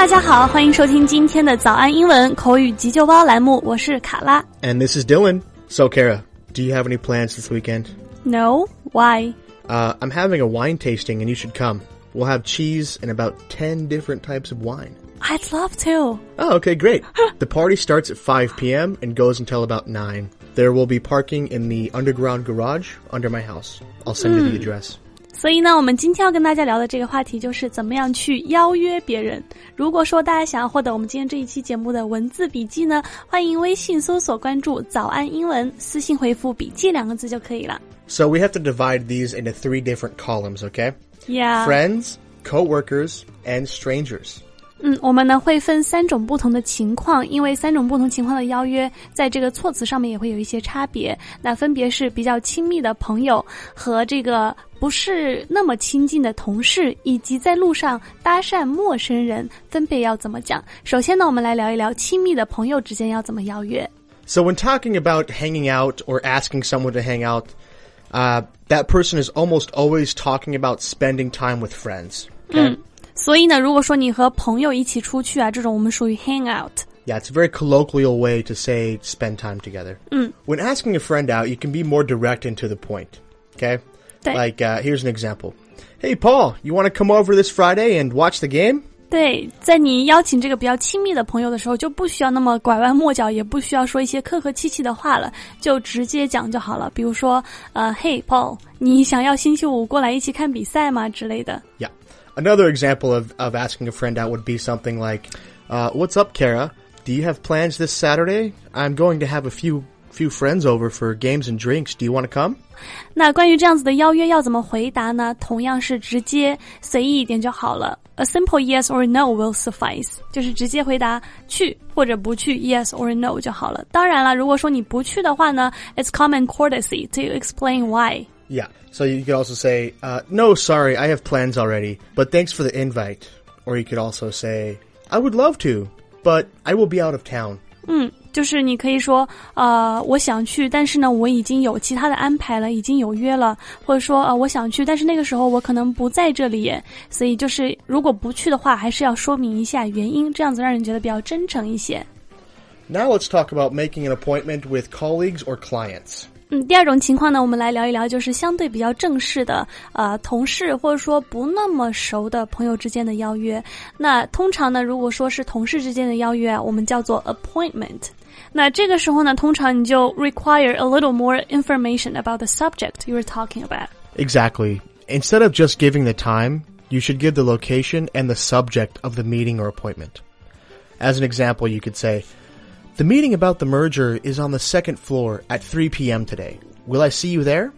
大家好，欢迎收听今天的早安英文口语急救包栏目，我是卡拉。 And this is Dylan. So, Kara, do you have any plans this weekend? No, why? Uh, I'm having a wine tasting and you should come. We'll have cheese and about 10 different types of wine. I'd love to. Oh, okay, great. the party starts at 5 p.m. and goes until about 9. There will be parking in the underground garage under my house. I'll send you the address. 所以呢，我们今天要跟大家聊的这个话题就是怎么样去邀约别人。如果说大家想要获得我们今天这一期节目的文字笔记呢，欢迎微信搜索关注“早安英文”，私信回复“笔记”两个字就可以了。So we have to divide these into three different columns, okay? Yeah，Friends, co-workers, and strangers. 嗯，我们呢会分三种不同的情况，因为三种不同情况的邀约，在这个措辞上面也会有一些差别。那分别是比较亲密的朋友和这个不是那么亲近的同事，以及在路上搭讪陌生人，分别要怎么讲。首先呢，我们来聊一聊亲密的朋友之间要怎么邀约。So when talking about hanging out or asking someone to hang out, uh, that person is almost always talking about spending time with friends. Okay? 所以呢，如果说你和朋友一起出去啊，这种我们属于 hang out。 Yeah, it's a very colloquial way to say spend time together. When asking a friend out, you can be more direct and to the point. Okay? Right. Like, uh, here's an example. Hey, Paul, you want to come over this Friday and watch the game? 对，在你邀请这个比较亲密的朋友的时候，就不需要那么拐弯抹角，也不需要说一些客客气气的话了，就直接讲就好了。比如说，呃，Hey Paul，你想要星期五过来一起看比赛吗？之类的。 Yeah. Another example of, of asking a friend out would be something like, uh, what's up, Kara? Do you have plans this Saturday? I'm going to have a few few friends over for games and drinks. Do you want to come? 那关于这样子的邀约要怎么回答呢？同样是直接随意一点就好了。A simple yes or no will suffice，就是直接回答去或者不去，yes or no 就好了。当然了，如果说你不去的话呢，it's common courtesy to explain why。 Yeah. So you could also say, uh, no, sorry, I have plans already, but thanks for the invite. Or you could also say, I would love to, but I will be out of town. 嗯，就是你可以说，呃，我想去，但是呢，我已经有其他的安排了，已经有约了，或者说，呃，我想去，但是那个时候我可能不在这里，所以就是如果不去的话，还是要说明一下原因，这样子让人觉得比较真诚一些。 Now let's talk about making an appointment with colleagues or clients. 嗯，第二种情况呢，我们来聊一聊，就是相对比较正式的，呃，同事或者说不那么熟的朋友之间的邀约。那通常呢，如果说是同事之间的邀约啊，我们叫做 appointment。那这个时候呢，通常你就 require a little more information about the subject you were talking about。 Exactly. Instead of just giving the time, you should give the location and the subject of the meeting or appointment. As an example, you could say, The meeting about the merger is on the second floor at 3 p.m. today. Will I see you there?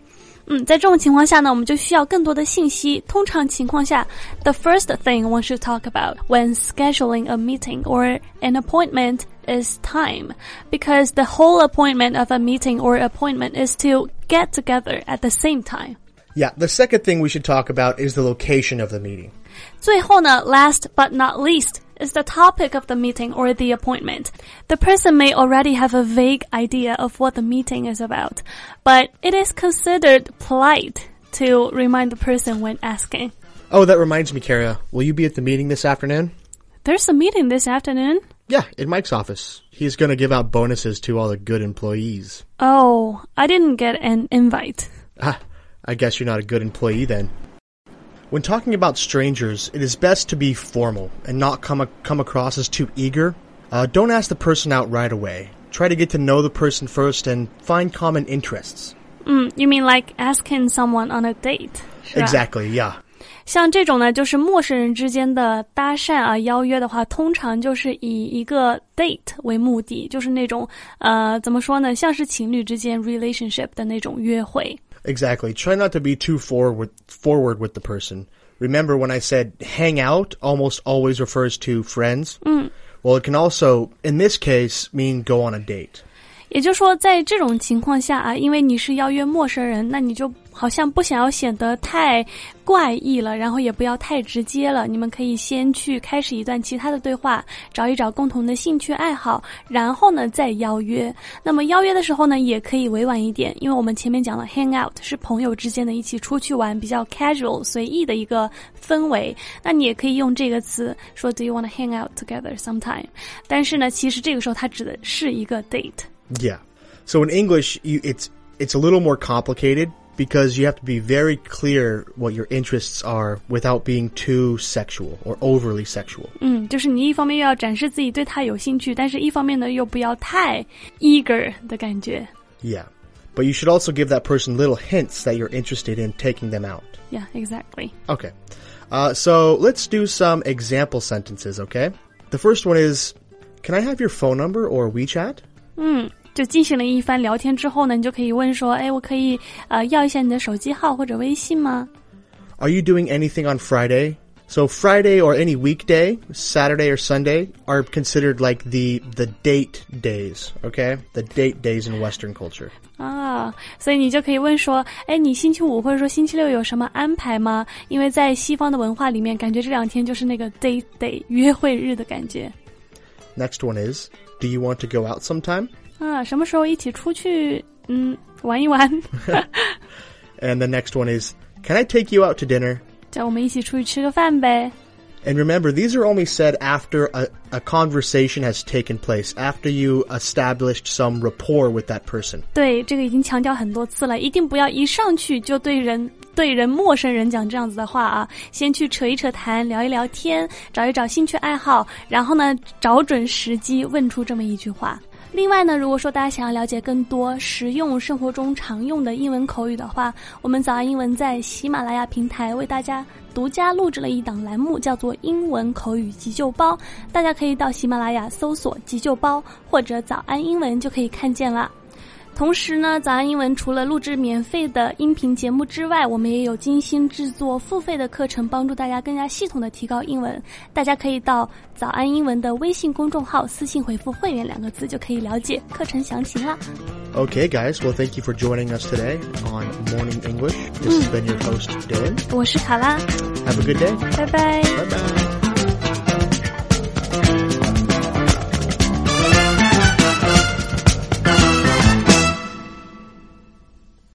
嗯，在这种情况下呢，我们就需要更多的信息。通常情况下，the first thing one should talk about when scheduling a meeting or an appointment is time, because the whole appointment of a meeting or appointment is to get together at the same time. Yeah, the second thing we should talk about is the location of the meeting. 最后呢，last but not least is the topic of the meeting or the appointment. The person may already have a vague idea of what the meeting is about, but it is considered polite to remind the person when asking. Oh, that reminds me, Kara. Will you be at the meeting this afternoon? There's a meeting this afternoon. Yeah, in Mike's office. He's gonna give out bonuses to all the good employees. Oh, I didn't get an invite. Ah, I guess you're not a good employee then. When talking about strangers, it is best to be formal and not come, come across as too eager. Uh, don't ask the person out right away. Try to get to know the person first and find common interests. Mm, you mean like asking someone on a date? 是吧 Exactly, yeah. 像这种呢，就是陌生人之间的搭讪啊、邀约的话，通常就是以一个 date 为目的，就是那种呃，怎么说呢，像是情侣之间 relationship 的那种约会。 Exactly. Try not to be too forward forward with the person. Remember when I said hang out almost always refers to friends? Well, it can also, in this case, mean go on a date. 也就是说，在这种情况下啊，因为你是邀约陌生人，那你就 好像不想要显得太怪异了，然后也不要太直接了。你们可以先去开始一段其他的对话，找一找共同的兴趣爱好，然后呢再邀约。那么邀约的时候呢，也可以委婉一点，因为我们前面讲了，hang out 是朋友之间的一起出去玩，比较 casual 随意的一个氛围。那你也可以用这个词说，Do you want to hang out together sometime？但是呢，其实这个时候它指的是一个 date。 Yeah. So in English, you, it's it's a little more complicated because you have to be very clear what your interests are without being too sexual or overly sexual. 嗯，就是你一方面又要展示自己对他有兴趣，但是一方面呢又不要太 eager 的感觉。 Yeah. But you should also give that person little hints that you're interested in taking them out. Yeah, exactly. Okay. Uh, so let's do some example sentences, okay? The first one is Can I have your phone number or WeChat? 嗯， 就进行了一番聊天之后呢，你就可以问说，哎，我可以呃要一下你的手机号或者微信吗？ Are you doing anything on Friday? So Friday or any weekday, Saturday or Sunday are considered like the the date days, okay? The date days in Western culture. 啊，所以你就可以问说，哎，你星期五或者说星期六有什么安排吗？因为在西方的文化里面，感觉这两天就是那个 date day 约会日的感觉 Next one is, do you want to go out sometime? 啊，什么时候一起出去嗯玩一玩？ And the next one is, can I take you out to dinner? 叫我们一起出去吃个饭呗。 And remember, these are only said after a, a conversation has taken place, after you established some rapport with that person. 对，这个已经强调很多次了，一定不要一上去就对人对人陌生人讲这样子的话啊，先去扯一扯谈，聊一聊天，找一找兴趣爱好，然后呢，找准时机问出这么一句话。 另外呢，如果说大家想要了解更多实用生活中常用的英文口语的话，我们早安英文在喜马拉雅平台为大家独家录制了一档栏目，叫做《英文口语急救包》，大家可以到喜马拉雅搜索“急救包”或者“早安英文”就可以看见了。同时呢，早安英文除了录制免费的音频节目之外，我们也有精心制作付费的课程，帮助大家更加系统的提高英文。大家可以到早安英文的微信公众号私信回复“会员”两个字，就可以了解课程详情了。Okay, guys. Well, thank you for joining us today on Morning English. This has been your host, Dylan. 我是卡拉，Have a good day. 拜拜。Bye bye.